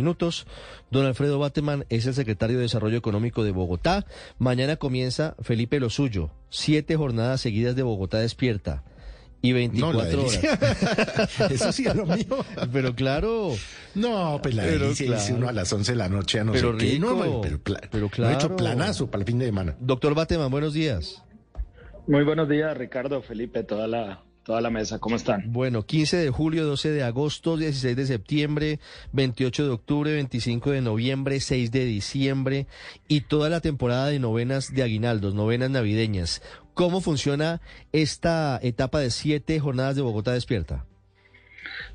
minutos. Don Alfredo Bateman es el secretario de Desarrollo Económico de Bogotá. Mañana comienza Felipe Lo Suyo. Siete jornadas seguidas de Bogotá despierta. Y 24 horas. Eso sí es lo mío. Pero claro. No, pues la Pero delicia claro. dice uno a las 11 de la noche a no Pero sé qué. No, rico. pero, Pero no he claro. hecho planazo para el fin de semana. Doctor Bateman, buenos días. Muy buenos días, Ricardo, Felipe, toda la, toda la mesa. ¿Cómo están? Bueno, 15 de julio, 12 de agosto, 16 de septiembre, 28 de octubre, 25 de noviembre, 6 de diciembre y toda la temporada de novenas de aguinaldos, novenas navideñas. ¿Cómo funciona esta etapa de siete jornadas de Bogotá despierta?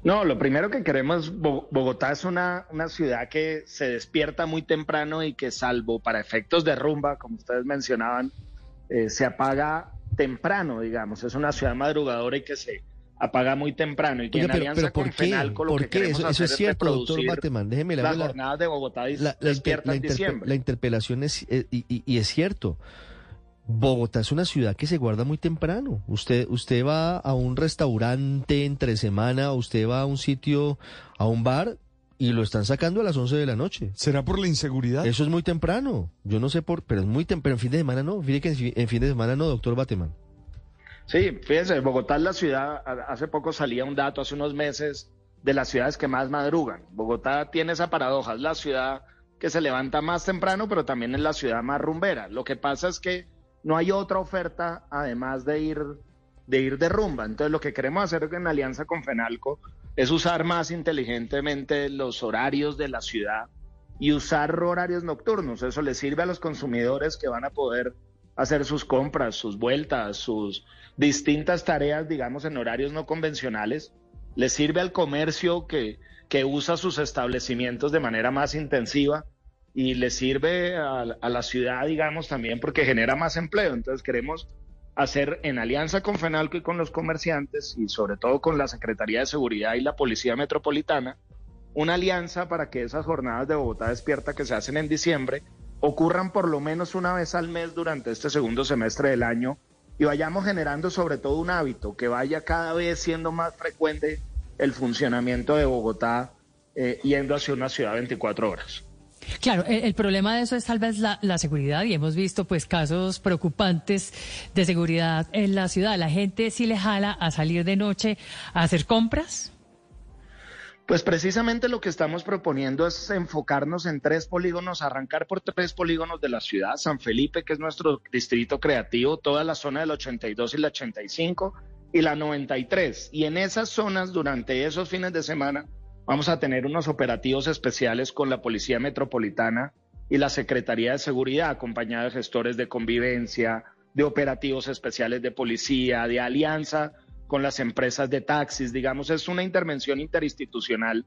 No, lo primero que queremos, Bo- Bogotá es una, una ciudad que se despierta muy temprano y que salvo para efectos de rumba, como ustedes mencionaban, eh, se apaga temprano, digamos. Es una ciudad madrugadora y que se apaga muy temprano. Y que Oiga, en pero, ¿por qué? FENALCO lo ¿Por que qué? Eso, es cierto, doctor Bateman. Déjeme le las la- jornadas de Bogotá dis- la, la despierta la en diciembre. la interpelación es, eh, y, y- y es cierto. Bogotá es una ciudad que se guarda muy temprano. Usted, usted va a un restaurante entre semana, usted va a un sitio, a un bar y lo están sacando a las 11 de la noche. ¿Será por la inseguridad? Eso es muy temprano. Yo no sé por, pero es muy temprano. En fin de semana no. Fíjate que en fi- en fin de semana no, doctor Bateman. Sí, fíjese, Bogotá es la ciudad, hace poco salía un dato, hace unos meses, de las ciudades que más madrugan. Bogotá tiene esa paradoja, es la ciudad que se levanta más temprano, pero también es la ciudad más rumbera. Lo que pasa es que no hay otra oferta además de ir de ir de rumba. Entonces lo que queremos hacer en alianza con Fenalco es usar más inteligentemente los horarios de la ciudad y usar horarios nocturnos. Eso les sirve a los consumidores que van a poder hacer sus compras, sus vueltas, sus distintas tareas, digamos, en horarios no convencionales. Les sirve al comercio que, que usa sus establecimientos de manera más intensiva y le sirve a, a la ciudad, digamos, también porque genera más empleo. Entonces queremos hacer en alianza con FENALCO y con los comerciantes y sobre todo con la Secretaría de Seguridad y la Policía Metropolitana, una alianza para que esas jornadas de Bogotá despierta que se hacen en diciembre ocurran por lo menos una vez al mes durante este segundo semestre del año y vayamos generando sobre todo un hábito que vaya cada vez siendo más frecuente el funcionamiento de Bogotá eh, yendo hacia una ciudad 24 horas. Claro, el, problema de eso es tal vez la, la seguridad y hemos visto pues casos preocupantes de seguridad en la ciudad. La gente sí le jala a salir de noche a hacer compras. Pues precisamente lo que estamos proponiendo es enfocarnos en tres polígonos, arrancar por tres polígonos de la ciudad, San Felipe, que es nuestro distrito creativo, toda la zona del 82 y la 85 y la 93. Y en esas zonas, durante esos fines de semana, vamos a tener unos operativos especiales con la Policía Metropolitana y la Secretaría de Seguridad, acompañada de gestores de convivencia, de operativos especiales de policía, de alianza con las empresas de taxis, digamos, es una intervención interinstitucional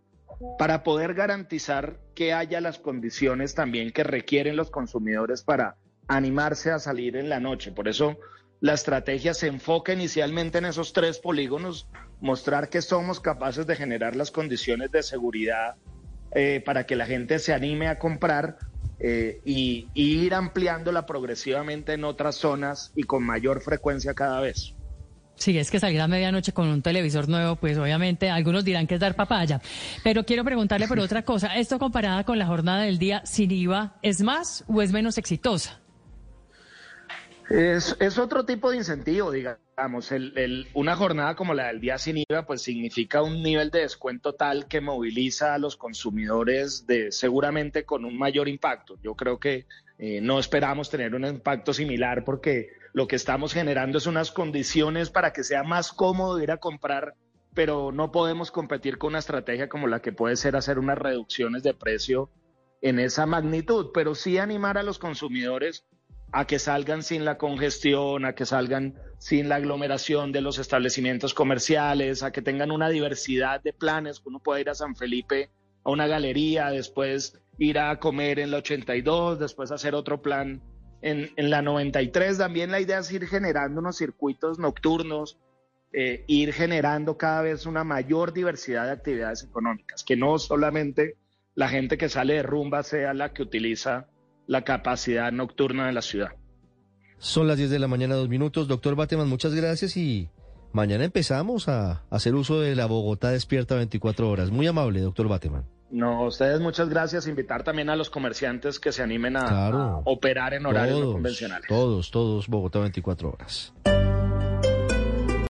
para poder garantizar que haya las condiciones también que requieren los consumidores para animarse a salir en la noche. Por eso la estrategia se enfoca inicialmente en esos tres polígonos, mostrar que somos capaces de generar las condiciones de seguridad eh, para que la gente se anime a comprar eh, y, y ir ampliándola progresivamente en otras zonas y con mayor frecuencia cada vez. Sí, es que salir a medianoche con un televisor nuevo, pues obviamente algunos dirán que es dar papaya. Pero quiero preguntarle por otra cosa. ¿Esto comparada con la jornada del día sin IVA, es más o es menos exitosa? Es, otro tipo de incentivo, digamos. El- una jornada como la del día sin IVA, pues significa un nivel de descuento tal que moviliza a los consumidores de seguramente con un mayor impacto. Yo creo que eh, no esperamos tener un impacto similar porque lo que estamos generando es unas condiciones para que sea más cómodo ir a comprar, pero no podemos competir con una estrategia como la que puede ser hacer unas reducciones de precio en esa magnitud, pero sí animar a los consumidores a que salgan sin la congestión, a que salgan sin la aglomeración de los establecimientos comerciales, a que tengan una diversidad de planes, uno pueda ir a San Felipe a una galería, después ir a comer en la 82, después hacer otro plan en, en la 93. También la idea es ir generando unos circuitos nocturnos, eh, ir generando cada vez una mayor diversidad de actividades económicas, que no solamente la gente que sale de rumba sea la que utiliza la capacidad nocturna de la ciudad. Son las 10 de la mañana, dos minutos. Doctor Bateman, muchas gracias y mañana empezamos a hacer uso de la Bogotá despierta 24 horas. Muy amable, doctor Bateman. No, ustedes muchas gracias. Invitar también a los comerciantes que se animen a, Claro. a operar en horarios no Todos, convencionales. todos, todos, Bogotá 24 horas.